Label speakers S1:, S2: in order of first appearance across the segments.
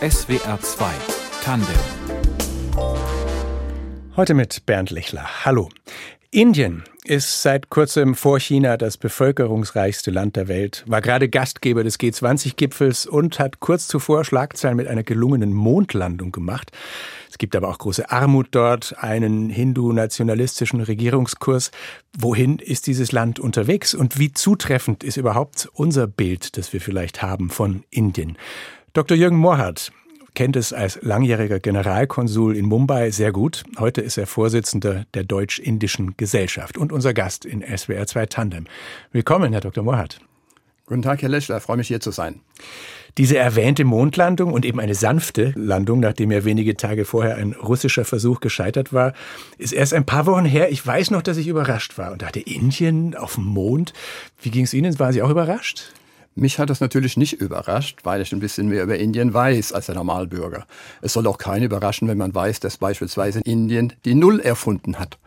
S1: SWR 2 Tandem
S2: Heute mit Bernd Lechler. Hallo. Indien ist seit kurzem vor China das bevölkerungsreichste Land der Welt, war gerade Gastgeber des G20-Gipfels und hat kurz zuvor Schlagzeilen mit einer gelungenen Mondlandung gemacht. Es gibt aber auch große Armut dort, einen hindu-nationalistischen Regierungskurs. Wohin ist dieses Land unterwegs und wie zutreffend ist überhaupt unser Bild, das wir vielleicht haben von Indien? Dr. Jürgen Mohrhardt kennt es als langjähriger Generalkonsul in Mumbai sehr gut. Heute ist er Vorsitzender der Deutsch-Indischen Gesellschaft und unser Gast in SWR 2 Tandem. Willkommen, Herr Dr. Mohat.
S3: Guten Tag, Herr Leschler. freue mich hier zu sein.
S2: Diese erwähnte Mondlandung und eben eine sanfte Landung, nachdem ja wenige Tage vorher ein russischer Versuch gescheitert war, ist erst ein paar Wochen her. Ich weiß noch, dass ich überrascht war und dachte, Indien auf dem Mond. Wie ging es Ihnen? Waren Sie auch überrascht?
S3: Mich hat das natürlich nicht überrascht, weil ich ein bisschen mehr über Indien weiß als der Normalbürger. Es soll auch keinen überraschen, wenn man weiß, dass beispielsweise Indien die Null erfunden hat.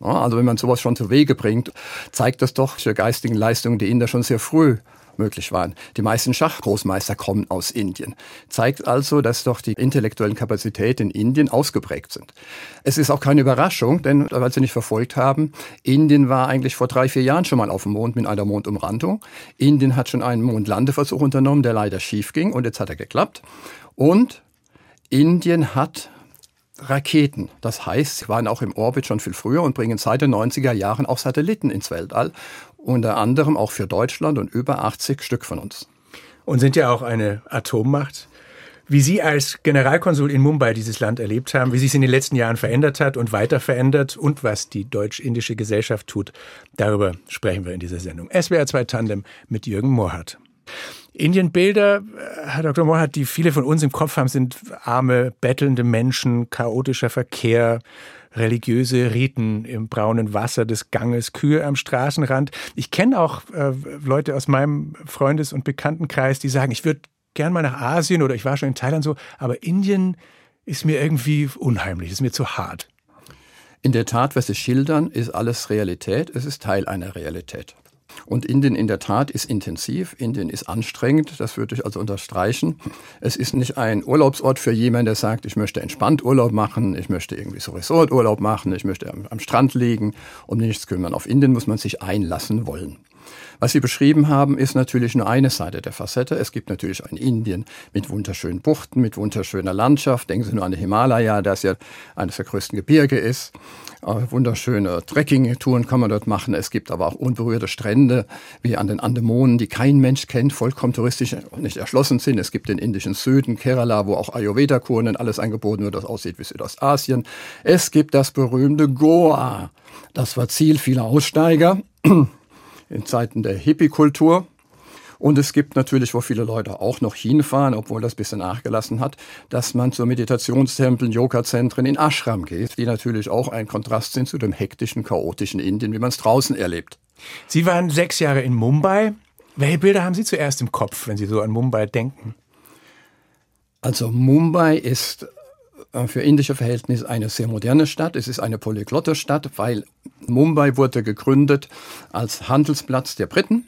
S3: also wenn man sowas schon zu Wege bringt, zeigt das doch für geistigen Leistungen die Inder schon sehr früh möglich waren. Die meisten Schachgroßmeister kommen aus Indien. Zeigt also, dass doch die intellektuellen Kapazitäten in Indien ausgeprägt sind. Es ist auch keine Überraschung, denn weil Sie nicht verfolgt haben, Indien war eigentlich vor drei, vier Jahren schon mal auf dem Mond mit einer Mondumrandung. Indien hat schon einen Mondlandeversuch unternommen, der leider schief ging und jetzt hat er geklappt. Und Indien hat Raketen. Das heißt, sie waren auch im Orbit schon viel früher und bringen seit den 90er Jahren auch Satelliten ins Weltall unter anderem auch für Deutschland und über 80 Stück von uns.
S2: Und sind ja auch eine Atommacht. Wie Sie als Generalkonsul in Mumbai dieses Land erlebt haben, wie sich es in den letzten Jahren verändert hat und weiter verändert und was die deutsch-indische Gesellschaft tut, darüber sprechen wir in dieser Sendung. SWR 2 Tandem mit Jürgen Mohrhardt. Indienbilder, Herr Dr. Mohrhardt, die viele von uns im Kopf haben, sind arme, bettelnde Menschen, chaotischer Verkehr, religiöse Riten im braunen Wasser des Ganges, Kühe am Straßenrand. Ich kenne auch äh, Leute aus meinem Freundes- und Bekanntenkreis, die sagen, ich würde gern mal nach Asien oder ich war schon in Thailand so, aber Indien ist mir irgendwie unheimlich, ist mir zu hart.
S3: In der Tat, was Sie schildern, ist alles Realität. Es ist Teil einer Realität. Und Indien in der Tat ist intensiv, Indien ist anstrengend, das würde ich also unterstreichen. Es ist nicht ein Urlaubsort für jemanden, der sagt, ich möchte entspannt Urlaub machen, ich möchte irgendwie so Resorturlaub machen, ich möchte am, am Strand liegen, um nichts kümmern. Auf Indien muss man sich einlassen wollen. Was Sie beschrieben haben, ist natürlich nur eine Seite der Facette. Es gibt natürlich ein Indien mit wunderschönen Buchten, mit wunderschöner Landschaft. Denken Sie nur an die Himalaya, das ja eines der größten Gebirge ist. Äh, wunderschöne Trekking-Touren kann man dort machen. Es gibt aber auch unberührte Strände wie an den Andemonen, die kein Mensch kennt, vollkommen touristisch nicht erschlossen sind. Es gibt den indischen Süden, Kerala, wo auch Ayurveda-Kuren und alles angeboten wird, das aussieht wie Südostasien. Es gibt das berühmte Goa. Das war Ziel vieler Aussteiger in Zeiten der Hippie-Kultur. Und es gibt natürlich, wo viele Leute auch noch hinfahren, obwohl das ein bisschen nachgelassen hat, dass man zu Meditationstempeln, Yoga-Zentren in Ashram geht, die natürlich auch ein Kontrast sind zu dem hektischen, chaotischen Indien, wie man es draußen erlebt.
S2: Sie waren sechs Jahre in Mumbai. Welche Bilder haben Sie zuerst im Kopf, wenn Sie so an Mumbai denken?
S3: Also Mumbai ist für indische Verhältnisse eine sehr moderne Stadt. Es ist eine polyglotte Stadt, weil Mumbai wurde gegründet als Handelsplatz der Briten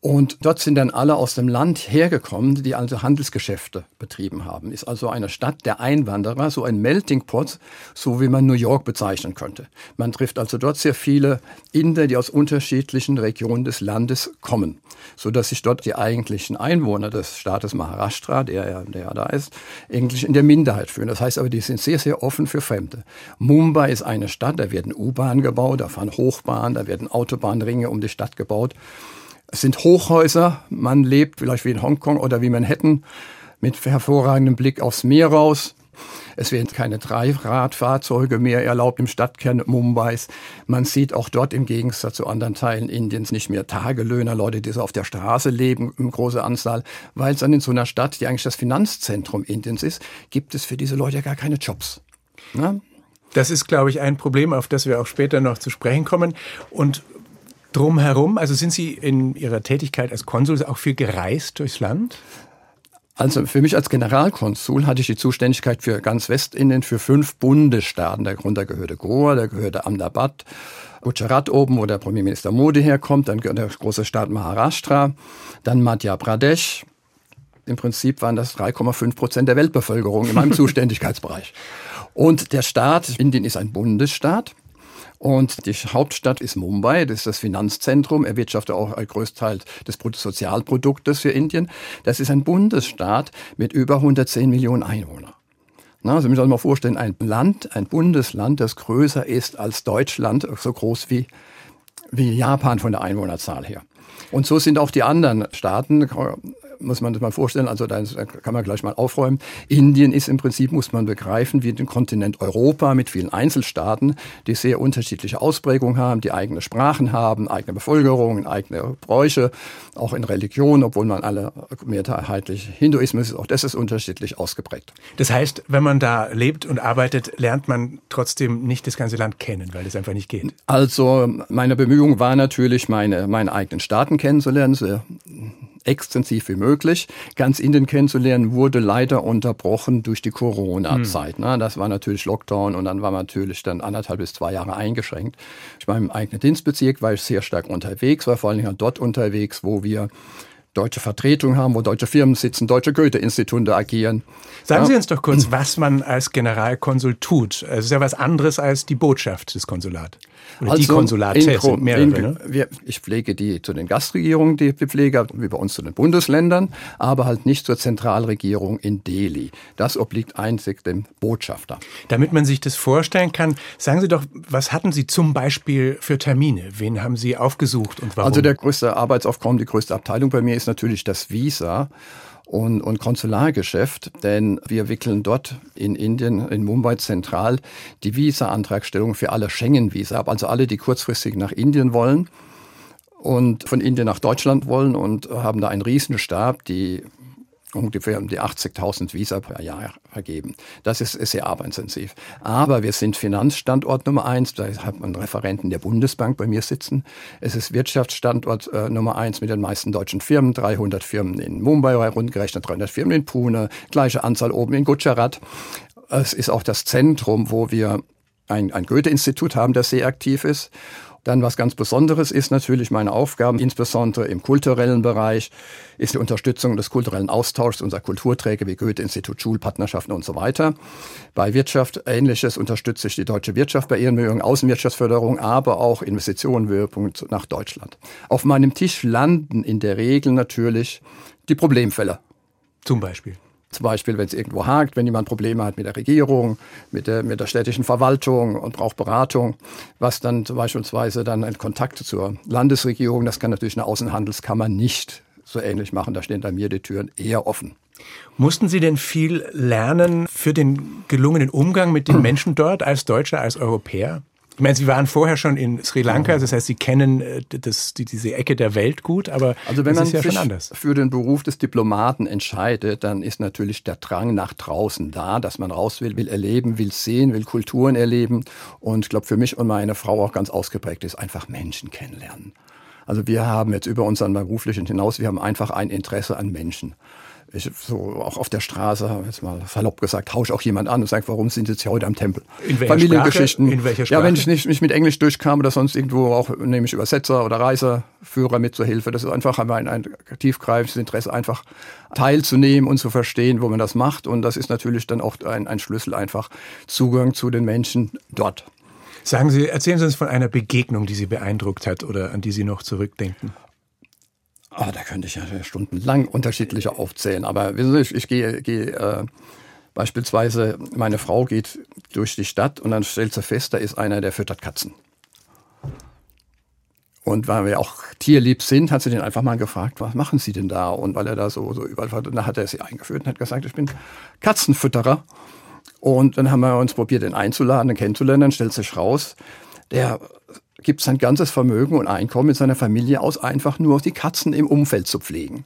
S3: und dort sind dann alle aus dem Land hergekommen, die also Handelsgeschäfte betrieben haben. Ist also eine Stadt der Einwanderer, so ein Melting Pot, so wie man New York bezeichnen könnte. Man trifft also dort sehr viele Inder, die aus unterschiedlichen Regionen des Landes kommen, so dass sich dort die eigentlichen Einwohner des Staates Maharashtra, der der da ist, eigentlich in der Minderheit fühlen. Das heißt aber, die sind sehr, sehr offen für Fremde. Mumbai ist eine Stadt, da werden U-Bahnen gebaut, da fahren Hochbahnen, da werden Autobahnringe um die Stadt gebaut. Es sind Hochhäuser, man lebt vielleicht wie in Hongkong oder wie Manhattan mit hervorragendem Blick aufs Meer raus. Es werden keine Dreiradfahrzeuge mehr erlaubt im Stadtkern Mumbais. Man sieht auch dort im Gegensatz zu anderen Teilen Indiens nicht mehr Tagelöhner, Leute, die so auf der Straße leben, in großer Anzahl, weil es dann in so einer Stadt, die eigentlich das Finanzzentrum Indiens ist, gibt es für diese Leute gar keine Jobs.
S2: Na? Das ist, glaube ich, ein Problem, auf das wir auch später noch zu sprechen kommen. Und drumherum? Also sind Sie in Ihrer Tätigkeit als Konsul auch viel gereist durchs Land?
S3: Also für mich als Generalkonsul hatte ich die Zuständigkeit für ganz Westindien, für fünf Bundesstaaten. Darunter gehörte Goa, da gehörte Ahmedabad, Gujarat oben, wo der Premierminister Modi herkommt, dann der große Staat Maharashtra, dann Madhya Pradesh, Im Prinzip waren das 3,5 Prozent der Weltbevölkerung in meinem Zuständigkeitsbereich. Und der Staat, Indien ist ein Bundesstaat. Und die Hauptstadt ist Mumbai, das ist das Finanzzentrum, er wirtschaftet auch ein Großteil des Bruttosozialproduktes für Indien. Das ist ein Bundesstaat mit über 110 Millionen Einwohnern. Na, also, müssen sich mal vorstellen, ein Land, ein Bundesland, das größer ist als Deutschland, so groß wie, wie Japan von der Einwohnerzahl her. Und so sind auch die anderen Staaten muss man sich mal vorstellen, also da kann man gleich mal aufräumen. Indien ist im Prinzip, muss man begreifen, wie den Kontinent Europa mit vielen Einzelstaaten, die sehr unterschiedliche Ausprägungen haben, die eigene Sprachen haben, eigene Bevölkerung, eigene Bräuche, auch in Religion, obwohl man alle mehrheitlich Hinduismus ist, auch das ist unterschiedlich ausgeprägt.
S2: Das heißt, wenn man da lebt und arbeitet, lernt man trotzdem nicht das ganze Land kennen, weil das einfach nicht geht.
S3: Also meine Bemühung war natürlich, meine, meine eigenen Staaten kennenzulernen, extensiv wie möglich. Ganz Indien kennenzulernen wurde leider unterbrochen durch die Corona-Zeit. Hm. Das war natürlich Lockdown und dann war man natürlich dann anderthalb bis zwei Jahre eingeschränkt. Ich war im eigenen Dienstbezirk, war ich sehr stark unterwegs, war vor allen Dingen dort unterwegs, wo wir deutsche Vertretung haben, wo deutsche Firmen sitzen, deutsche Goethe-Institute agieren.
S2: Sagen Sie uns doch kurz, was man als Generalkonsul tut. Es ist ja was anderes als die Botschaft des Konsulats.
S3: Oder also die Konsulate in, sind mehrere, in, ne? wir, Ich pflege die zu den Gastregierungen, die Pflege, wie bei uns zu den Bundesländern, aber halt nicht zur Zentralregierung in Delhi. Das obliegt einzig dem Botschafter.
S2: Damit man sich das vorstellen kann, sagen Sie doch, was hatten Sie zum Beispiel für Termine? Wen haben Sie aufgesucht und warum?
S3: Also der größte Arbeitsaufkommen, die größte Abteilung bei mir ist natürlich das Visa und, und Konsulargeschäft, denn wir wickeln dort in Indien, in Mumbai zentral, die Visa-Antragstellung für alle Schengen-Visa ab, also alle, die kurzfristig nach Indien wollen und von Indien nach Deutschland wollen und haben da einen Riesenstab, die ungefähr um die 80.000 Visa per Jahr vergeben. Das ist, sehr arbeitsintensiv. Aber wir sind Finanzstandort Nummer eins. Da hat man Referenten der Bundesbank bei mir sitzen. Es ist Wirtschaftsstandort äh, Nummer eins mit den meisten deutschen Firmen. 300 Firmen in Mumbai, rundgerechnet 300 Firmen in Pune, gleiche Anzahl oben in Gujarat. Es ist auch das Zentrum, wo wir ein, ein Goethe-Institut haben, das sehr aktiv ist. Dann was ganz Besonderes ist natürlich meine Aufgaben, insbesondere im kulturellen Bereich, ist die Unterstützung des kulturellen Austauschs unserer Kulturträger wie Goethe-Institut, Schulpartnerschaften und so weiter. Bei Wirtschaft Ähnliches unterstütze ich die deutsche Wirtschaft bei ihren Bemühungen, Außenwirtschaftsförderung, aber auch Investitionen, Höhepunkt nach Deutschland. Auf meinem Tisch landen in der Regel natürlich die Problemfälle.
S2: Zum Beispiel.
S3: Zum Beispiel, wenn es irgendwo hakt, wenn jemand Probleme hat mit der Regierung, mit der, mit der städtischen Verwaltung und braucht Beratung, was dann beispielsweise dann ein Kontakt zur Landesregierung, das kann natürlich eine Außenhandelskammer nicht so ähnlich machen. Da stehen bei mir die Türen eher offen.
S2: Mussten Sie denn viel lernen für den gelungenen Umgang mit den Menschen dort als Deutscher, als Europäer? Ich meine, Sie waren vorher schon in Sri Lanka, das heißt, Sie kennen äh, das, die, diese Ecke der Welt gut, aber
S3: also wenn ist ja schon anders. für den Beruf des Diplomaten entscheidet, dann ist natürlich der Drang nach draußen da, dass man raus will, will erleben, will sehen, will Kulturen erleben. Und ich glaube, für mich und meine Frau auch ganz ausgeprägt ist einfach Menschen kennenlernen. Also wir haben jetzt über unseren beruflichen hinaus, wir haben einfach ein Interesse an Menschen ich so auch auf der Straße, jetzt mal salopp gesagt, tausche auch jemand an und sage, warum sind Sie jetzt heute am Tempel?
S2: In welcher
S3: Familiengeschichten.
S2: Sprache? In welcher Sprache?
S3: Ja, wenn ich nicht, nicht mit Englisch durchkam oder sonst irgendwo auch, nehme ich Übersetzer oder Reiseführer mit zur Hilfe. Das ist einfach ein, ein tiefgreifendes Interesse, einfach teilzunehmen und zu verstehen, wo man das macht. Und das ist natürlich dann auch ein, ein Schlüssel, einfach Zugang zu den Menschen dort.
S2: Sagen Sie, erzählen Sie uns von einer Begegnung, die Sie beeindruckt hat oder an die Sie noch zurückdenken.
S3: Oh, da könnte ich ja stundenlang unterschiedliche aufzählen. Aber wissen Sie, ich, ich gehe, gehe äh, beispielsweise, meine Frau geht durch die Stadt und dann stellt sie fest, da ist einer, der füttert Katzen. Und weil wir auch tierlieb sind, hat sie den einfach mal gefragt, was machen Sie denn da? Und weil er da so, so überall war, dann hat er sie eingeführt und hat gesagt, ich bin Katzenfütterer. Und dann haben wir uns probiert, den einzuladen, den kennenzulernen. Dann stellt sich raus, der gibt sein ganzes Vermögen und Einkommen mit seiner Familie aus, einfach nur die Katzen im Umfeld zu pflegen.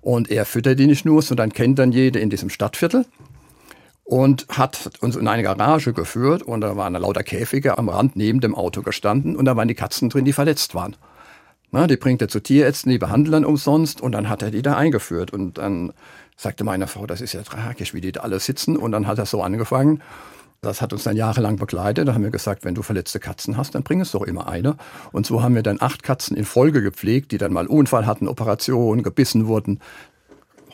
S3: Und er füttert die nicht nur, sondern kennt dann jede in diesem Stadtviertel und hat uns in eine Garage geführt und da waren lauter Käfige am Rand neben dem Auto gestanden und da waren die Katzen drin, die verletzt waren. Na, die bringt er zu Tierärzten, die behandeln dann umsonst und dann hat er die da eingeführt und dann sagte meine Frau, das ist ja tragisch, wie die da alle sitzen und dann hat er so angefangen das hat uns dann jahrelang begleitet. Da haben wir gesagt, wenn du verletzte Katzen hast, dann bring es doch immer eine. Und so haben wir dann acht Katzen in Folge gepflegt, die dann mal Unfall hatten, Operationen, gebissen wurden.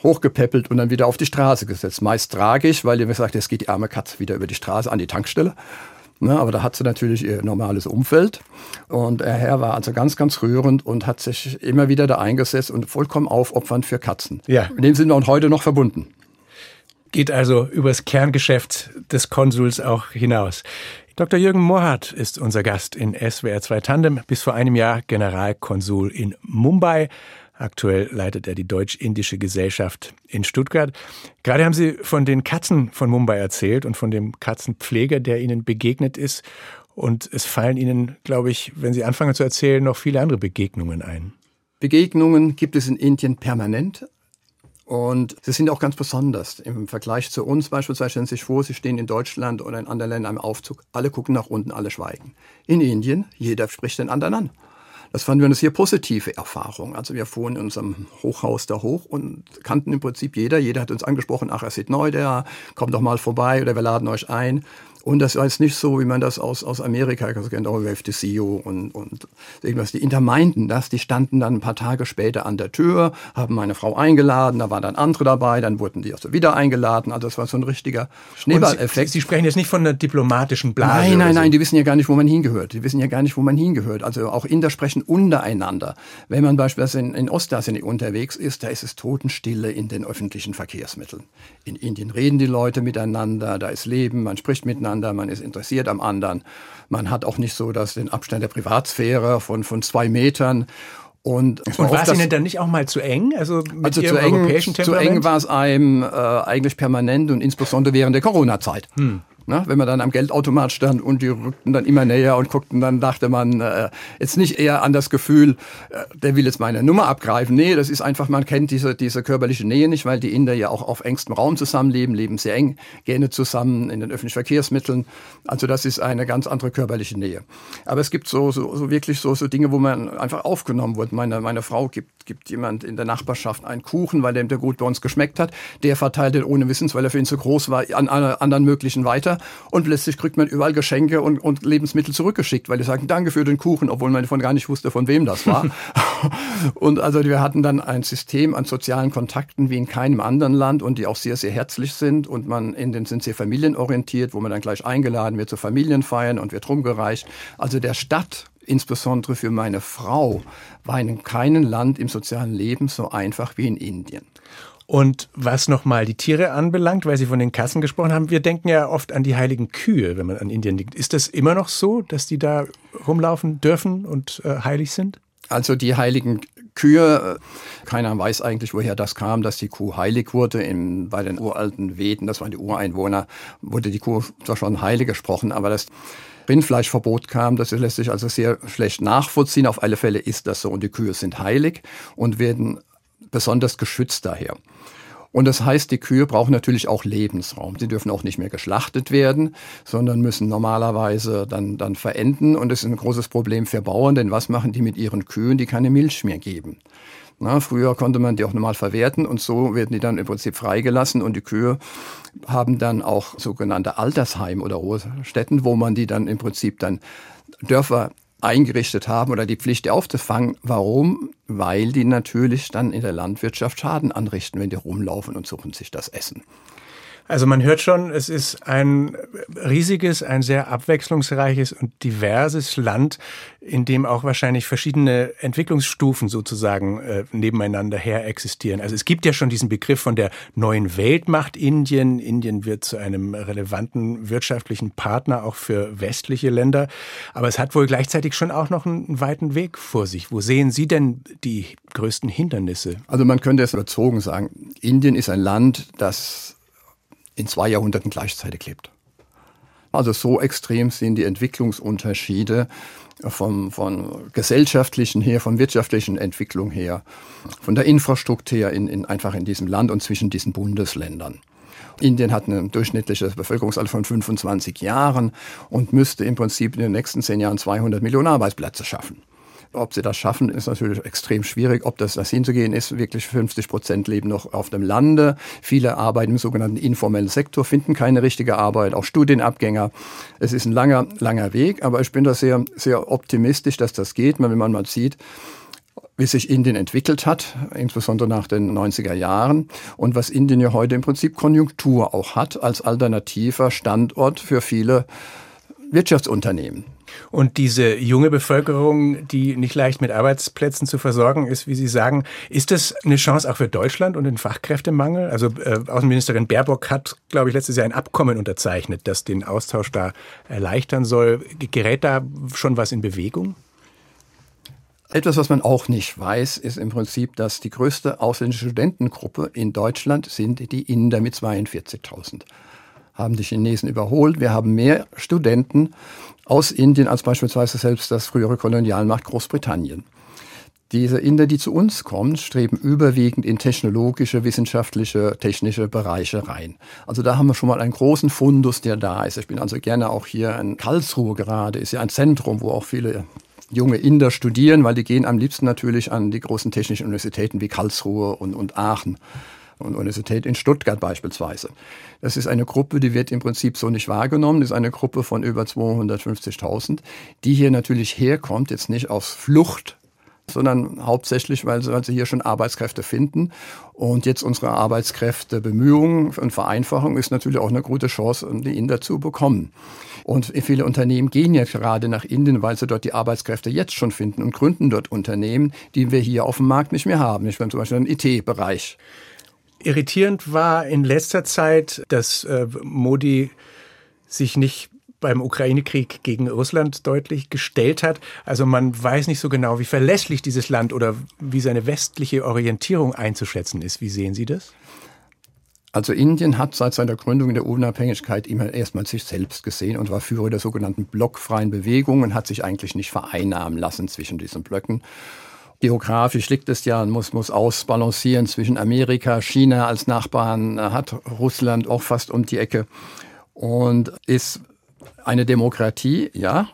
S3: hochgepäppelt und dann wieder auf die Straße gesetzt. Meist tragisch, weil ihr gesagt, jetzt geht die arme Katze wieder über die Straße an die Tankstelle. Ne, aber da hat sie natürlich ihr normales Umfeld. Und der Herr war also ganz, ganz rührend und hat sich immer wieder da eingesetzt und vollkommen aufopfernd für Katzen. Ja. In dem sind wir auch heute noch verbunden.
S2: Geht also übers Kerngeschäft des Konsuls auch hinaus. Dr. Jürgen Mohrhardt ist unser Gast in SWR 2 Tandem, bis vor einem Jahr Generalkonsul in Mumbai. Aktuell leitet er die Deutsch-Indische Gesellschaft in Stuttgart. Gerade haben Sie von den Katzen von Mumbai erzählt und von dem Katzenpfleger, der Ihnen begegnet ist. Und es fallen Ihnen, glaube ich, wenn Sie anfangen zu erzählen, noch viele andere Begegnungen ein.
S3: Begegnungen gibt es in Indien permanent. Und sie sind auch ganz besonders. Im Vergleich zu uns beispielsweise stellen Sie sich vor, Sie stehen in Deutschland oder in anderen Ländern im Aufzug. Alle gucken nach unten, alle schweigen. In Indien, jeder spricht den anderen an. Das fanden wir eine sehr positive Erfahrung. Also wir fuhren in unserem Hochhaus da hoch und kannten im Prinzip jeder. Jeder hat uns angesprochen, ach, er sieht neu der, kommt doch mal vorbei oder wir laden euch ein. Und das war jetzt nicht so, wie man das aus, aus Amerika kennt, auch oh, the CEO und, und irgendwas. Die Inter meinten das, die standen dann ein paar Tage später an der Tür, haben meine Frau eingeladen, da waren dann andere dabei, dann wurden die also wieder eingeladen. Also das war so ein richtiger Schneeballeffekt.
S2: Sie, Sie, sprechen jetzt nicht von einer diplomatischen Blase.
S3: Nein, nein, so. nein, die wissen ja gar nicht, wo man hingehört. Die wissen ja gar nicht, wo man hingehört. Also auch Inder sprechen untereinander. Wenn man beispielsweise in, in Ostasien unterwegs ist, da ist es Totenstille in den öffentlichen Verkehrsmitteln. In Indien reden die Leute miteinander, da ist Leben, man spricht miteinander miteinander, man ist interessiert am anderen. Man hat auch nicht so dass den Abstand der Privatsphäre von, von zwei Metern.
S2: Und, und war es Ihnen dann nicht auch mal zu eng?
S3: Also, mit also zu, eng, zu eng war es einem äh, eigentlich permanent und insbesondere während der Corona-Zeit. Hm. Ne? Wenn man dann am Geldautomat stand und die rückten dann immer näher und guckten, dann dachte man äh, jetzt nicht eher an das Gefühl, äh, der will jetzt meine Nummer abgreifen. Nee, das ist einfach, man kennt diese, diese körperliche Nähe nicht, weil die Inder ja auch auf engstem Raum zusammenleben, leben sehr eng, gerne zusammen in den öffentlichen Verkehrsmitteln. Also das ist eine ganz andere körperliche Nähe. Aber es gibt so, so, so wirklich so, so Dinge, wo man einfach aufgenommen wird. Meine, meine Frau gibt, gibt jemand in der Nachbarschaft einen Kuchen, weil dem der gut bei uns geschmeckt hat. Der verteilt den ohne Wissens, weil er für ihn zu groß war, an anderen möglichen weiter und plötzlich kriegt man überall Geschenke und, und Lebensmittel zurückgeschickt, weil die sagen, danke für den Kuchen, obwohl man von gar nicht wusste, von wem das war. und also wir hatten dann ein System an sozialen Kontakten wie in keinem anderen Land und die auch sehr, sehr herzlich sind und man in den sind sehr familienorientiert, wo man dann gleich eingeladen wird zu Familienfeiern und wird rumgereicht. Also der Stadt insbesondere für meine Frau, war in keinem Land im sozialen Leben so einfach wie in Indien.
S2: Und was nochmal die Tiere anbelangt, weil Sie von den Kassen gesprochen haben, wir denken ja oft an die heiligen Kühe, wenn man an Indien denkt. Ist das immer noch so, dass die da rumlaufen dürfen und äh, heilig sind?
S3: Also die heiligen Kühe, äh, keiner weiß eigentlich, woher das kam, dass die Kuh heilig wurde. In, bei den uralten Veden, das waren die Ureinwohner, wurde die Kuh zwar schon heilig gesprochen, aber das Rindfleischverbot kam, das lässt sich also sehr schlecht nachvollziehen. Auf alle Fälle ist das so und die Kühe sind heilig und werden besonders geschützt daher. Und das heißt, die Kühe brauchen natürlich auch Lebensraum. Sie dürfen auch nicht mehr geschlachtet werden, sondern müssen normalerweise dann, dann verenden. Und das ist ein großes Problem für Bauern, denn was machen die mit ihren Kühen, die keine Milch mehr geben? Na, früher konnte man die auch normal verwerten und so werden die dann im Prinzip freigelassen und die Kühe haben dann auch sogenannte Altersheim oder Ruhestätten, wo man die dann im Prinzip dann Dörfer eingerichtet haben oder die Pflicht, die aufzufangen. Warum? Weil die natürlich dann in der Landwirtschaft Schaden anrichten, wenn die rumlaufen und suchen sich das Essen.
S2: Also man hört schon, es ist ein riesiges, ein sehr abwechslungsreiches und diverses Land, in dem auch wahrscheinlich verschiedene Entwicklungsstufen sozusagen äh, nebeneinander her existieren. Also es gibt ja schon diesen Begriff von der neuen Weltmacht Indien. Indien wird zu einem relevanten wirtschaftlichen Partner auch für westliche Länder. Aber es hat wohl gleichzeitig schon auch noch einen weiten Weg vor sich. Wo sehen Sie denn die größten Hindernisse?
S3: Also man könnte es überzogen sagen, Indien ist ein Land, das in zwei Jahrhunderten gleichzeitig lebt. Also so extrem sind die Entwicklungsunterschiede vom, von gesellschaftlichen her, von wirtschaftlichen Entwicklung her, von der Infrastruktur her in, in, einfach in diesem Land und zwischen diesen Bundesländern. Indien hat ein durchschnittliches Bevölkerungsalter von 25 Jahren und müsste im Prinzip in den nächsten zehn Jahren 200 Millionen Arbeitsplätze schaffen. Ob sie das schaffen, ist natürlich extrem schwierig. Ob das, das hinzugehen ist, wirklich 50 Prozent leben noch auf dem Lande. Viele arbeiten im sogenannten informellen Sektor, finden keine richtige Arbeit, auch Studienabgänger. Es ist ein langer, langer Weg, aber ich bin da sehr, sehr optimistisch, dass das geht, wenn man mal sieht, wie sich Indien entwickelt hat, insbesondere nach den 90er Jahren und was Indien ja heute im Prinzip Konjunktur auch hat als alternativer Standort für viele Wirtschaftsunternehmen.
S2: Und diese junge Bevölkerung, die nicht leicht mit Arbeitsplätzen zu versorgen ist, wie Sie sagen, ist das eine Chance auch für Deutschland und den Fachkräftemangel? Also äh, Außenministerin Baerbock hat, glaube ich, letztes Jahr ein Abkommen unterzeichnet, das den Austausch da erleichtern soll. Gerät da schon was in Bewegung?
S3: Etwas, was man auch nicht weiß, ist im Prinzip, dass die größte ausländische Studentengruppe in Deutschland sind die Inder mit 42.000. Haben die Chinesen überholt. Wir haben mehr Studenten aus Indien als beispielsweise selbst das frühere Kolonialmacht Großbritannien. Diese Inder, die zu uns kommen, streben überwiegend in technologische, wissenschaftliche, technische Bereiche rein. Also da haben wir schon mal einen großen Fundus, der da ist. Ich bin also gerne auch hier in Karlsruhe gerade, ist ja ein Zentrum, wo auch viele junge Inder studieren, weil die gehen am liebsten natürlich an die großen technischen Universitäten wie Karlsruhe und, und Aachen und Universität in Stuttgart beispielsweise. Das ist eine Gruppe, die wird im Prinzip so nicht wahrgenommen. Das ist eine Gruppe von über 250.000, die hier natürlich herkommt, jetzt nicht aus Flucht, sondern hauptsächlich, weil sie, weil sie hier schon Arbeitskräfte finden. Und jetzt unsere Arbeitskräftebemühungen und Vereinfachung ist natürlich auch eine gute Chance, die Inder zu bekommen. Und viele Unternehmen gehen ja gerade nach Indien, weil sie dort die Arbeitskräfte jetzt schon finden und gründen dort Unternehmen, die wir hier auf dem Markt nicht mehr haben. Ich meine zum Beispiel im IT-Bereich.
S2: Irritierend war in letzter Zeit, dass äh, Modi sich nicht beim Ukraine-Krieg gegen Russland deutlich gestellt hat. Also man weiß nicht so genau, wie verlässlich dieses Land oder wie seine westliche Orientierung einzuschätzen ist. Wie sehen Sie das?
S3: Also Indien hat seit seiner Gründung in der Unabhängigkeit immer erstmal sich selbst gesehen und war Führer der sogenannten blockfreien Bewegung und hat sich eigentlich nicht vereinnahmen lassen zwischen diesen Blöcken. Geografisch liegt es ja muss, muss ausbalancieren zwischen Amerika, China als Nachbarn, hat Russland auch fast um die Ecke und ist eine Demokratie, ja,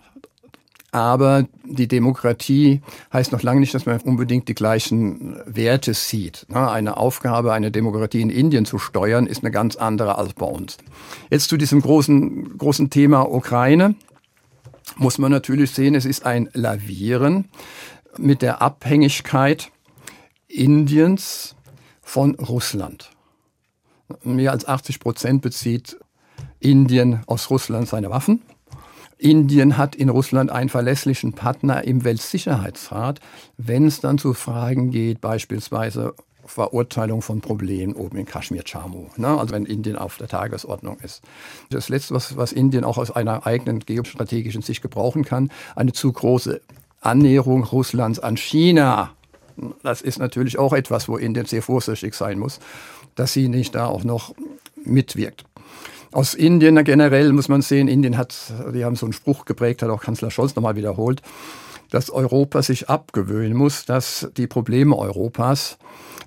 S3: aber die Demokratie heißt noch lange nicht, dass man unbedingt die gleichen Werte sieht. Eine Aufgabe, eine Demokratie in Indien zu steuern, ist eine ganz andere als bei uns. Jetzt zu diesem großen, großen Thema Ukraine muss man natürlich sehen, es ist ein Lavieren mit der Abhängigkeit Indiens von Russland. Mehr als 80 Prozent bezieht Indien aus Russland seine Waffen. Indien hat in Russland einen verlässlichen Partner im Weltsicherheitsrat, wenn es dann zu Fragen geht, beispielsweise Verurteilung von Problemen oben in Kaschmir, Chamu. Ne? Also wenn Indien auf der Tagesordnung ist. Das Letzte, was, was Indien auch aus einer eigenen geostrategischen Sicht gebrauchen kann, eine zu große Annäherung Russlands an China. Das ist natürlich auch etwas, wo Indien sehr vorsichtig sein muss, dass sie nicht da auch noch mitwirkt. Aus Indien generell muss man sehen, Indien hat, die haben so einen Spruch geprägt, hat auch Kanzler Scholz nochmal wiederholt, dass Europa sich abgewöhnen muss, dass die Probleme Europas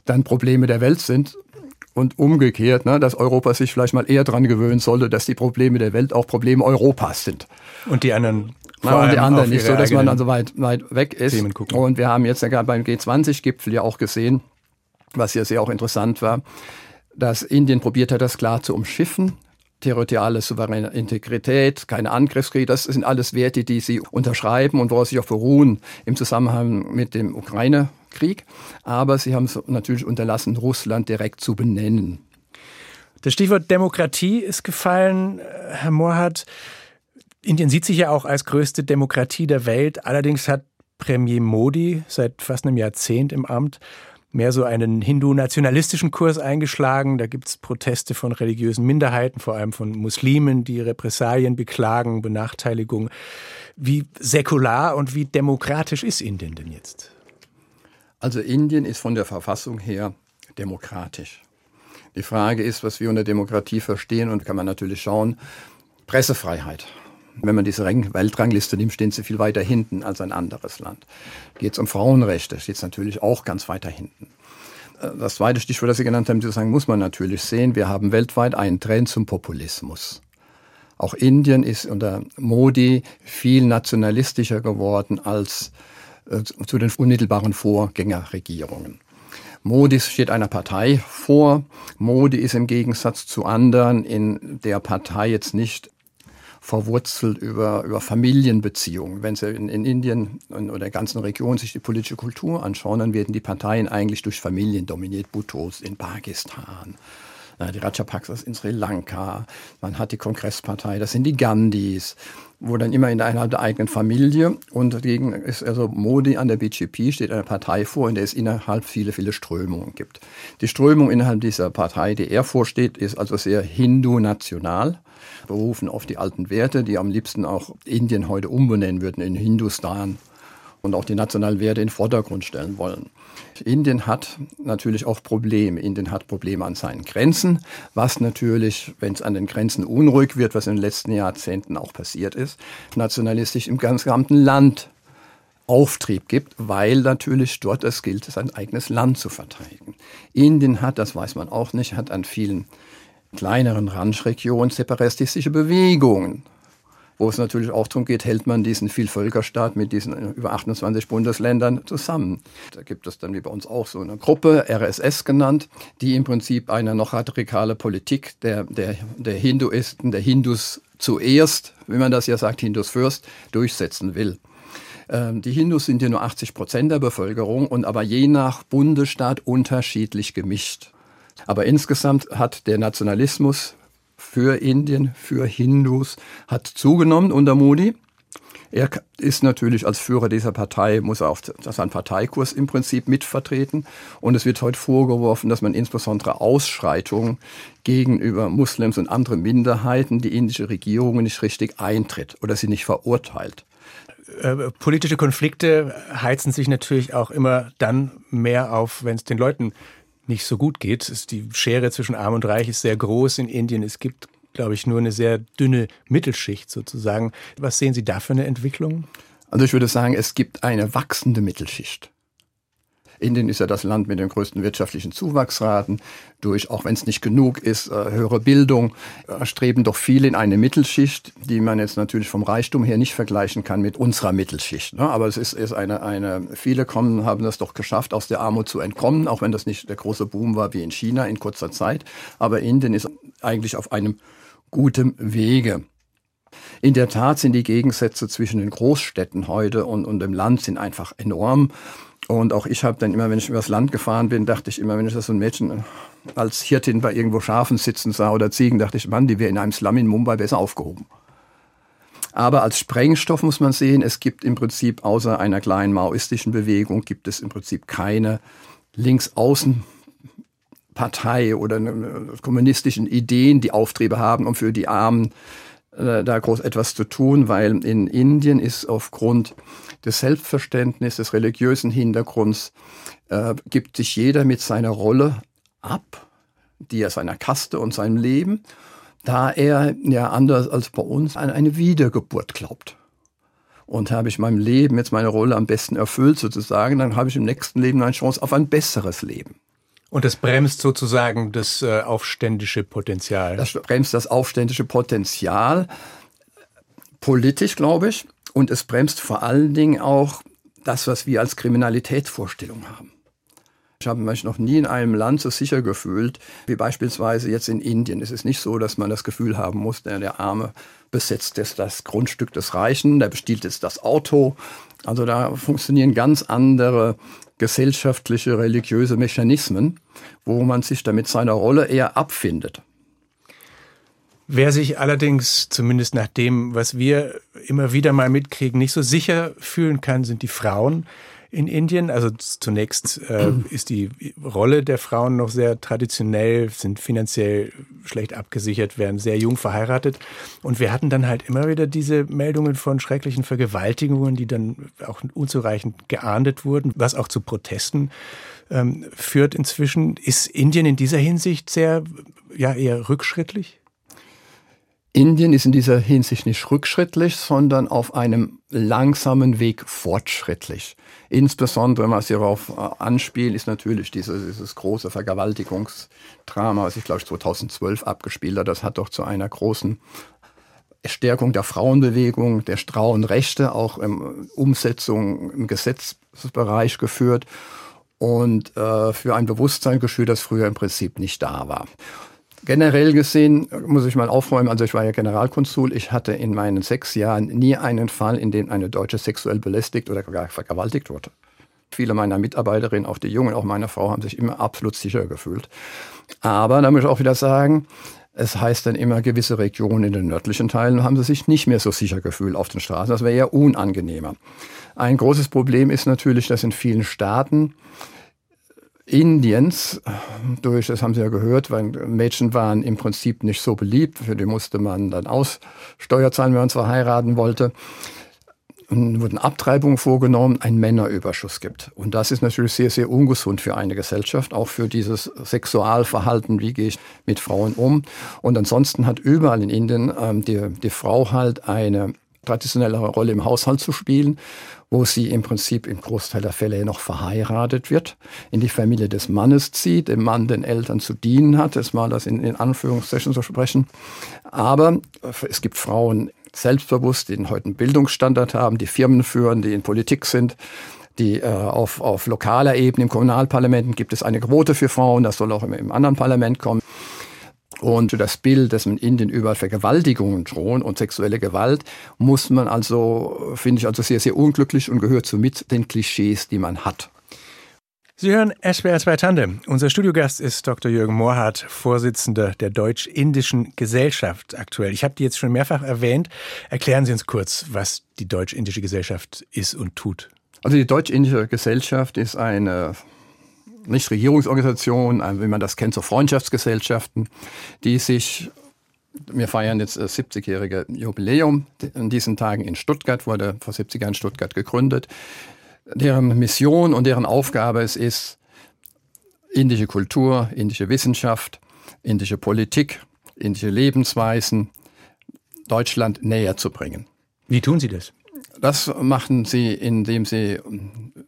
S3: dann Probleme der Welt sind und umgekehrt, ne, dass Europa sich vielleicht mal eher daran gewöhnen sollte, dass die Probleme der Welt auch Probleme Europas sind.
S2: Und die anderen
S3: na, und die anderen nicht so, dass man dann so weit, weit weg ist. Und wir haben jetzt ja gerade beim G20-Gipfel ja auch gesehen, was ja sehr auch interessant war, dass Indien probiert hat, das klar zu umschiffen territoriale souveräne Integrität, keine Angriffskrieg, das sind alles Werte, die sie unterschreiben und woraus sie auch beruhen im Zusammenhang mit dem Ukraine-Krieg. Aber sie haben es natürlich unterlassen, Russland direkt zu benennen.
S2: Das Stichwort Demokratie ist gefallen, Herr Mohrhardt. Indien sieht sich ja auch als größte Demokratie der Welt. Allerdings hat Premier Modi seit fast einem Jahrzehnt im Amt mehr so einen hindu-nationalistischen Kurs eingeschlagen. Da gibt es Proteste von religiösen Minderheiten, vor allem von Muslimen, die Repressalien beklagen, Benachteiligung. Wie säkular und wie demokratisch ist Indien denn jetzt?
S3: Also Indien ist von der Verfassung her demokratisch. Die Frage ist, was wir unter Demokratie verstehen und kann man natürlich schauen. Pressefreiheit. Wenn man diese Weltrangliste nimmt, stehen sie viel weiter hinten als ein anderes Land. Geht es um Frauenrechte, steht es natürlich auch ganz weiter hinten. Äh, das zweite Stichwort, das Sie genannt haben, sagen, muss man natürlich sehen. Wir haben weltweit einen Trend zum Populismus. Auch Indien ist unter Modi viel nationalistischer geworden als äh, zu den unmittelbaren Vorgängerregierungen. Modi steht einer Partei vor. Modi ist im Gegensatz zu anderen in der Partei jetzt nicht verwurzelt über, über Familienbeziehungen. Wenn Sie in, in Indien oder der ganzen Region sich die politische Kultur anschauen, dann werden die Parteien eigentlich durch Familien dominiert. Bhuttos in Pakistan, äh, die Rajapaksas in Sri Lanka, man hat die Kongresspartei, das sind die Gandhis, wo dann immer in einer der eigenen Familie und dagegen ist also Modi an der BJP steht eine Partei vor, in der es innerhalb viele, viele Strömungen gibt. Die Strömung innerhalb dieser Partei, die er vorsteht, ist also sehr hindu-national, berufen auf die alten Werte, die am liebsten auch Indien heute umbenennen würden in Hindustan und auch die nationalen Werte in den Vordergrund stellen wollen. Indien hat natürlich auch Probleme. Indien hat Probleme an seinen Grenzen, was natürlich, wenn es an den Grenzen unruhig wird, was in den letzten Jahrzehnten auch passiert ist, nationalistisch im gesamten Land Auftrieb gibt, weil natürlich dort es gilt, sein eigenes Land zu verteidigen. Indien hat, das weiß man auch nicht, hat an vielen kleineren Randregionen separatistische Bewegungen wo es natürlich auch darum geht, hält man diesen Vielvölkerstaat mit diesen über 28 Bundesländern zusammen. Da gibt es dann wie bei uns auch so eine Gruppe, RSS genannt, die im Prinzip eine noch radikale Politik der, der, der Hinduisten, der Hindus zuerst, wie man das ja sagt, Hindus first, durchsetzen will. Ähm, die Hindus sind ja nur 80 Prozent der Bevölkerung und aber je nach Bundesstaat unterschiedlich gemischt. Aber insgesamt hat der Nationalismus für Indien, für Hindus hat zugenommen unter Modi. Er ist natürlich als Führer dieser Partei, muss er auf seinen Parteikurs im Prinzip mitvertreten. Und es wird heute vorgeworfen, dass man insbesondere Ausschreitungen gegenüber Muslims und anderen Minderheiten die indische Regierung nicht richtig eintritt oder sie nicht verurteilt.
S2: Äh, politische Konflikte heizen sich natürlich auch immer dann mehr auf, wenn es den Leuten nicht so gut geht. Die Schere zwischen Arm und Reich ist sehr groß in Indien. Es gibt, glaube ich, nur eine sehr dünne Mittelschicht sozusagen. Was sehen Sie da für eine Entwicklung?
S3: Also ich würde sagen, es gibt eine wachsende Mittelschicht. Indien ist ja das Land mit den größten wirtschaftlichen Zuwachsraten. Durch, auch wenn es nicht genug ist, äh, höhere Bildung, äh, streben doch viele in eine Mittelschicht, die man jetzt natürlich vom Reichtum her nicht vergleichen kann mit unserer Mittelschicht. Ne? Aber es ist, eine, eine, viele kommen, haben das doch geschafft, aus der Armut zu entkommen, auch wenn das nicht der große Boom war wie in China in kurzer Zeit. Aber Indien ist eigentlich auf einem guten Wege. In der Tat sind die Gegensätze zwischen den Großstädten heute und, und dem Land sind einfach enorm. Und auch ich habe dann immer, wenn ich übers Land gefahren bin, dachte ich immer, wenn ich das so ein Mädchen als Hirtin bei irgendwo Schafen sitzen sah oder Ziegen, dachte ich, Mann, die wäre in einem Slum in Mumbai besser aufgehoben. Aber als Sprengstoff muss man sehen, es gibt im Prinzip außer einer kleinen maoistischen Bewegung, gibt es im Prinzip keine Linksaußenpartei oder kommunistischen Ideen, die Auftriebe haben, um für die Armen äh, da groß etwas zu tun, weil in Indien ist aufgrund des Selbstverständnisses, des religiösen Hintergrunds, äh, gibt sich jeder mit seiner Rolle ab, die er seiner Kaste und seinem Leben, da er ja anders als bei uns an eine Wiedergeburt glaubt. Und habe ich meinem Leben jetzt meine Rolle am besten erfüllt sozusagen, dann habe ich im nächsten Leben eine Chance auf ein besseres Leben.
S2: Und das bremst sozusagen das äh, aufständische Potenzial.
S3: Das bremst das aufständische Potenzial politisch, glaube ich. Und es bremst vor allen Dingen auch das, was wir als Kriminalitätsvorstellung haben. Ich habe mich noch nie in einem Land so sicher gefühlt wie beispielsweise jetzt in Indien. Es ist nicht so, dass man das Gefühl haben muss, der, der Arme besetzt jetzt das Grundstück des Reichen, der bestiehlt jetzt das Auto. Also da funktionieren ganz andere gesellschaftliche, religiöse Mechanismen, wo man sich damit seiner Rolle eher abfindet.
S2: Wer sich allerdings, zumindest nach dem, was wir immer wieder mal mitkriegen, nicht so sicher fühlen kann, sind die Frauen in Indien. Also zunächst äh, ist die Rolle der Frauen noch sehr traditionell, sind finanziell schlecht abgesichert, werden sehr jung verheiratet. Und wir hatten dann halt immer wieder diese Meldungen von schrecklichen Vergewaltigungen, die dann auch unzureichend geahndet wurden, was auch zu Protesten ähm, führt inzwischen. Ist Indien in dieser Hinsicht sehr, ja, eher rückschrittlich?
S3: Indien ist in dieser Hinsicht nicht rückschrittlich, sondern auf einem langsamen Weg fortschrittlich. Insbesondere, was hierauf äh, anspielt, ist natürlich dieses, dieses große Vergewaltigungsdrama, was ich glaube ich 2012 abgespielt hat. Das hat doch zu einer großen Stärkung der Frauenbewegung, der Frauenrechte, auch im Umsetzung im Gesetzesbereich geführt und äh, für ein Bewusstsein geschürt, das früher im Prinzip nicht da war. Generell gesehen muss ich mal aufräumen, also ich war ja Generalkonsul, ich hatte in meinen sechs Jahren nie einen Fall, in dem eine Deutsche sexuell belästigt oder gar vergewaltigt wurde. Viele meiner Mitarbeiterinnen, auch die Jungen, auch meine Frau, haben sich immer absolut sicher gefühlt. Aber da muss ich auch wieder sagen, es heißt dann immer, gewisse Regionen in den nördlichen Teilen haben sie sich nicht mehr so sicher gefühlt auf den Straßen. Das wäre eher unangenehmer. Ein großes Problem ist natürlich, dass in vielen Staaten Indiens, durch, das haben Sie ja gehört, weil Mädchen waren im Prinzip nicht so beliebt, für die musste man dann Aussteuer zahlen, wenn man zwar heiraten wollte wurden Abtreibungen vorgenommen, ein Männerüberschuss gibt. Und das ist natürlich sehr, sehr ungesund für eine Gesellschaft, auch für dieses Sexualverhalten, wie gehe ich mit Frauen um. Und ansonsten hat überall in Indien ähm, die, die Frau halt eine traditionellere Rolle im Haushalt zu spielen, wo sie im Prinzip im Großteil der Fälle noch verheiratet wird, in die Familie des Mannes zieht, dem Mann den Eltern zu dienen hat, das mal das in, in Anführungszeichen zu sprechen. Aber es gibt Frauen selbstbewusst, die heute einen Bildungsstandard haben, die Firmen führen, die in Politik sind. Die äh, auf, auf lokaler Ebene im Kommunalparlament gibt es eine Quote für Frauen, das soll auch im, im anderen Parlament kommen. Und das Bild, dass in Indien überall Vergewaltigungen drohen und sexuelle Gewalt, muss man also, finde ich also sehr, sehr unglücklich und gehört zu mit den Klischees, die man hat.
S2: Sie hören SWR 2 Tandem. Unser Studiogast ist Dr. Jürgen Mohrhardt, Vorsitzender der Deutsch-Indischen Gesellschaft aktuell. Ich habe die jetzt schon mehrfach erwähnt. Erklären Sie uns kurz, was die Deutsch-Indische Gesellschaft ist und tut.
S3: Also die Deutsch-Indische Gesellschaft ist eine Nichtregierungsorganisation, wie man das kennt, so Freundschaftsgesellschaften, die sich wir feiern jetzt das 70-jährige Jubiläum in diesen Tagen in Stuttgart, wurde vor 70 Jahren Stuttgart gegründet deren Mission und deren Aufgabe es ist, indische Kultur, indische Wissenschaft, indische Politik, indische Lebensweisen Deutschland näher zu bringen.
S2: Wie tun Sie das?
S3: Das machen sie, indem sie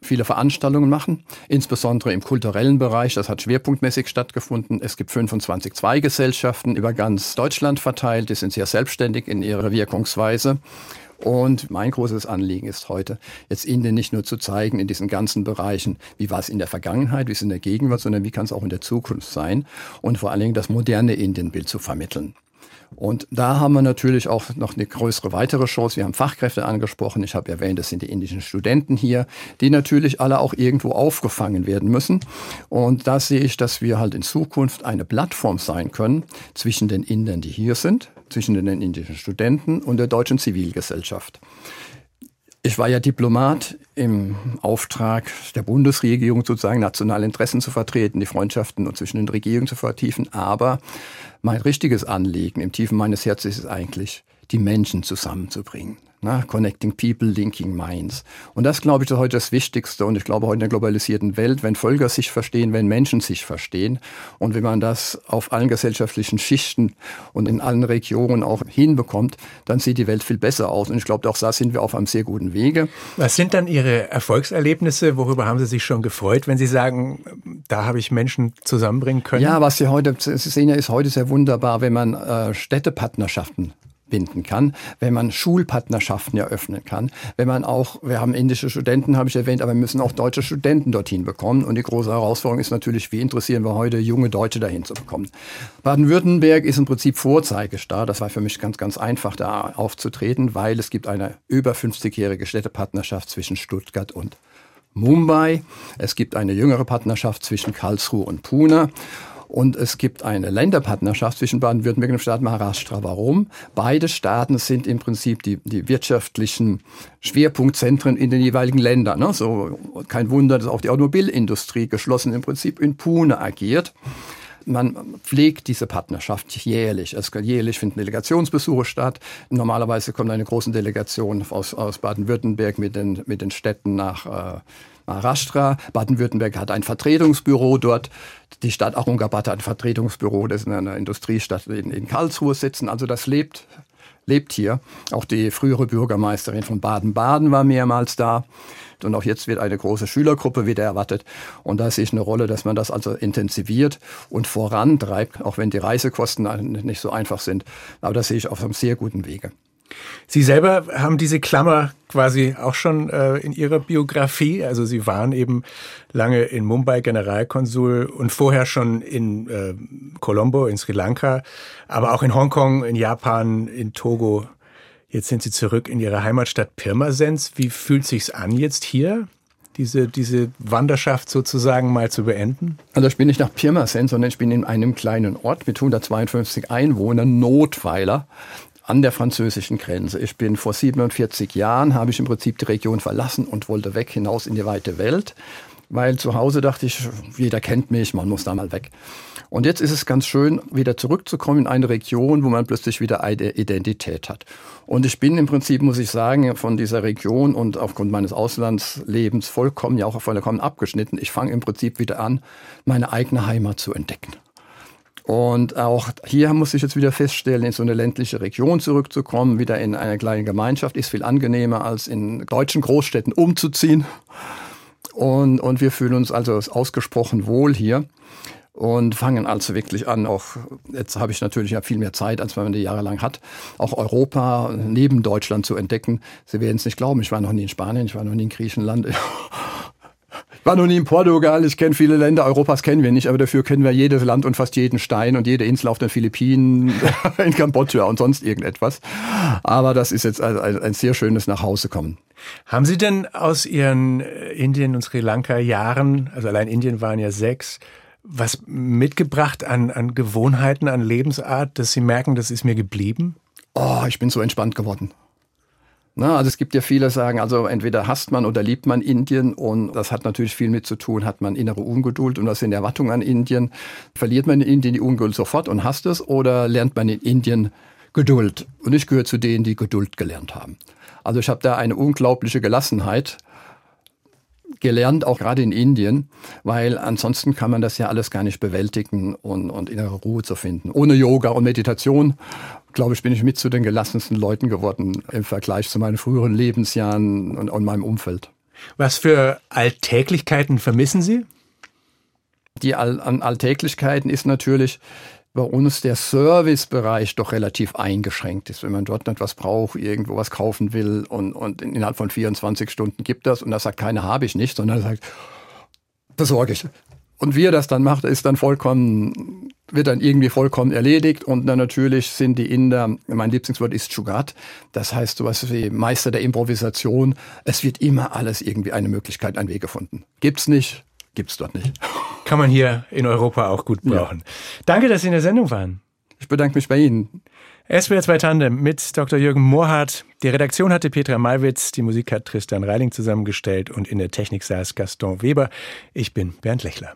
S3: viele Veranstaltungen machen, insbesondere im kulturellen Bereich. Das hat schwerpunktmäßig stattgefunden. Es gibt 25 Zweigesellschaften über ganz Deutschland verteilt. Die sind sehr selbstständig in ihrer Wirkungsweise. Und mein großes Anliegen ist heute, jetzt Indien nicht nur zu zeigen in diesen ganzen Bereichen, wie war es in der Vergangenheit, wie es in der Gegenwart, sondern wie kann es auch in der Zukunft sein und vor allen Dingen das moderne Indienbild zu vermitteln. Und da haben wir natürlich auch noch eine größere weitere Chance. Wir haben Fachkräfte angesprochen. Ich habe erwähnt, das sind die indischen Studenten hier, die natürlich alle auch irgendwo aufgefangen werden müssen. Und da sehe ich, dass wir halt in Zukunft eine Plattform sein können zwischen den Indern, die hier sind, zwischen den indischen Studenten und der deutschen Zivilgesellschaft. Ich war ja Diplomat im Auftrag der Bundesregierung sozusagen nationale Interessen zu vertreten, die Freundschaften zwischen den Regierungen zu vertiefen. Aber mein richtiges Anliegen im Tiefen meines Herzens ist eigentlich, die Menschen zusammenzubringen. Na, connecting people, linking minds. Und das, glaube ich, ist heute das Wichtigste. Und ich glaube, heute in der globalisierten Welt, wenn Völker sich verstehen, wenn Menschen sich verstehen und wenn man das auf allen gesellschaftlichen Schichten und in allen Regionen auch hinbekommt, dann sieht die Welt viel besser aus. Und ich glaube, auch da sind wir auf einem sehr guten Wege.
S2: Was sind dann Ihre Erfolgserlebnisse? Worüber haben Sie sich schon gefreut, wenn Sie sagen, da habe ich Menschen zusammenbringen können?
S3: Ja, was Sie heute, Sie sehen ja, ist heute sehr wunderbar, wenn man äh, Städtepartnerschaften binden kann, wenn man Schulpartnerschaften eröffnen kann, wenn man auch, wir haben indische Studenten, habe ich erwähnt, aber wir müssen auch deutsche Studenten dorthin bekommen. Und die große Herausforderung ist natürlich, wie interessieren wir heute junge Deutsche dahin zu bekommen. Baden-Württemberg ist im Prinzip Vorzeigestar. Das war für mich ganz, ganz einfach, da aufzutreten, weil es gibt eine über 50-jährige Städtepartnerschaft zwischen Stuttgart und Mumbai. Es gibt eine jüngere Partnerschaft zwischen Karlsruhe und Pune. Und es gibt eine Länderpartnerschaft zwischen Baden-Württemberg und dem Staat Maharashtra. Warum? Beide Staaten sind im Prinzip die, die wirtschaftlichen Schwerpunktzentren in den jeweiligen Ländern. Ne? So, kein Wunder, dass auch die Automobilindustrie geschlossen im Prinzip in Pune agiert. Man pflegt diese Partnerschaft jährlich. Es jährlich finden Delegationsbesuche statt. Normalerweise kommt eine große Delegation aus, aus Baden-Württemberg mit den, mit den Städten nach äh, Maharashtra. Baden-Württemberg hat ein Vertretungsbüro dort. Die Stadt Aurangabad hat ein Vertretungsbüro, das in einer Industriestadt in, in Karlsruhe sitzen. Also das lebt lebt hier. Auch die frühere Bürgermeisterin von Baden-Baden war mehrmals da. Und auch jetzt wird eine große Schülergruppe wieder erwartet. Und da sehe ich eine Rolle, dass man das also intensiviert und vorantreibt, auch wenn die Reisekosten nicht so einfach sind. Aber das sehe ich auf einem sehr guten Wege.
S2: Sie selber haben diese Klammer quasi auch schon äh, in Ihrer Biografie. Also Sie waren eben lange in Mumbai Generalkonsul und vorher schon in äh, Colombo, in Sri Lanka, aber auch in Hongkong, in Japan, in Togo. Jetzt sind Sie zurück in Ihre Heimatstadt Pirmasens. Wie fühlt sich's an jetzt hier? Diese, diese Wanderschaft sozusagen mal zu beenden?
S3: Also ich bin nicht nach Pirmasens, sondern ich bin in einem kleinen Ort mit 152 Einwohnern, Notweiler an der französischen Grenze. Ich bin vor 47 Jahren, habe ich im Prinzip die Region verlassen und wollte weg hinaus in die weite Welt, weil zu Hause dachte ich, jeder kennt mich, man muss da mal weg. Und jetzt ist es ganz schön, wieder zurückzukommen in eine Region, wo man plötzlich wieder eine Identität hat. Und ich bin im Prinzip, muss ich sagen, von dieser Region und aufgrund meines Auslandslebens vollkommen, ja auch vollkommen abgeschnitten. Ich fange im Prinzip wieder an, meine eigene Heimat zu entdecken. Und auch hier muss ich jetzt wieder feststellen, in so eine ländliche Region zurückzukommen, wieder in eine kleine Gemeinschaft, ist viel angenehmer als in deutschen Großstädten umzuziehen. Und, und wir fühlen uns also ausgesprochen wohl hier und fangen also wirklich an, auch jetzt habe ich natürlich ja viel mehr Zeit, als man die jahrelang hat, auch Europa neben Deutschland zu entdecken. Sie werden es nicht glauben, ich war noch nie in Spanien, ich war noch nie in Griechenland. War noch nie in Portugal, ich kenne viele Länder Europas, kennen wir nicht, aber dafür kennen wir jedes Land und fast jeden Stein und jede Insel auf den Philippinen, in Kambodscha und sonst irgendetwas. Aber das ist jetzt ein, ein sehr schönes Nachhausekommen.
S2: Haben Sie denn aus Ihren äh, Indien- und Sri Lanka-Jahren, also allein Indien waren ja sechs, was mitgebracht an, an Gewohnheiten, an Lebensart, dass Sie merken, das ist mir geblieben?
S3: Oh, ich bin so entspannt geworden. Na, also es gibt ja viele, sagen, also entweder hasst man oder liebt man Indien und das hat natürlich viel mit zu tun, hat man innere Ungeduld und was sind Erwartungen an Indien. Verliert man in Indien die Ungeduld sofort und hasst es oder lernt man in Indien Geduld? Und ich gehöre zu denen, die Geduld gelernt haben. Also ich habe da eine unglaubliche Gelassenheit gelernt, auch gerade in Indien, weil ansonsten kann man das ja alles gar nicht bewältigen und, und innere Ruhe zu finden. Ohne Yoga und Meditation glaube ich, bin ich mit zu den gelassensten Leuten geworden im Vergleich zu meinen früheren Lebensjahren und, und meinem Umfeld.
S2: Was für Alltäglichkeiten vermissen Sie?
S3: Die All an Alltäglichkeiten ist natürlich bei uns der Servicebereich doch relativ eingeschränkt ist. Wenn man dort etwas braucht, irgendwo was kaufen will und, und innerhalb von 24 Stunden gibt das und das sagt keiner, habe ich nicht, sondern er sagt, besorge ich. Und wie er das dann macht, ist dann vollkommen, wird dann irgendwie vollkommen erledigt. Und dann natürlich sind die Inder, mein Lieblingswort ist Chugat. Das heißt sowas wie Meister der Improvisation. Es wird immer alles irgendwie eine Möglichkeit, ein Weg gefunden. Gibt's nicht, gibt's dort nicht.
S2: Kann man hier in Europa auch gut brauchen. Ja. Danke, dass Sie in der Sendung waren.
S3: Ich bedanke mich bei Ihnen.
S2: SWR 2 Tandem mit Dr. Jürgen Mohrhardt. Die Redaktion hatte Petra Malwitz, die Musik hat Tristan Reiling zusammengestellt und in der Technik saß Gaston Weber. Ich bin Bernd Lechler.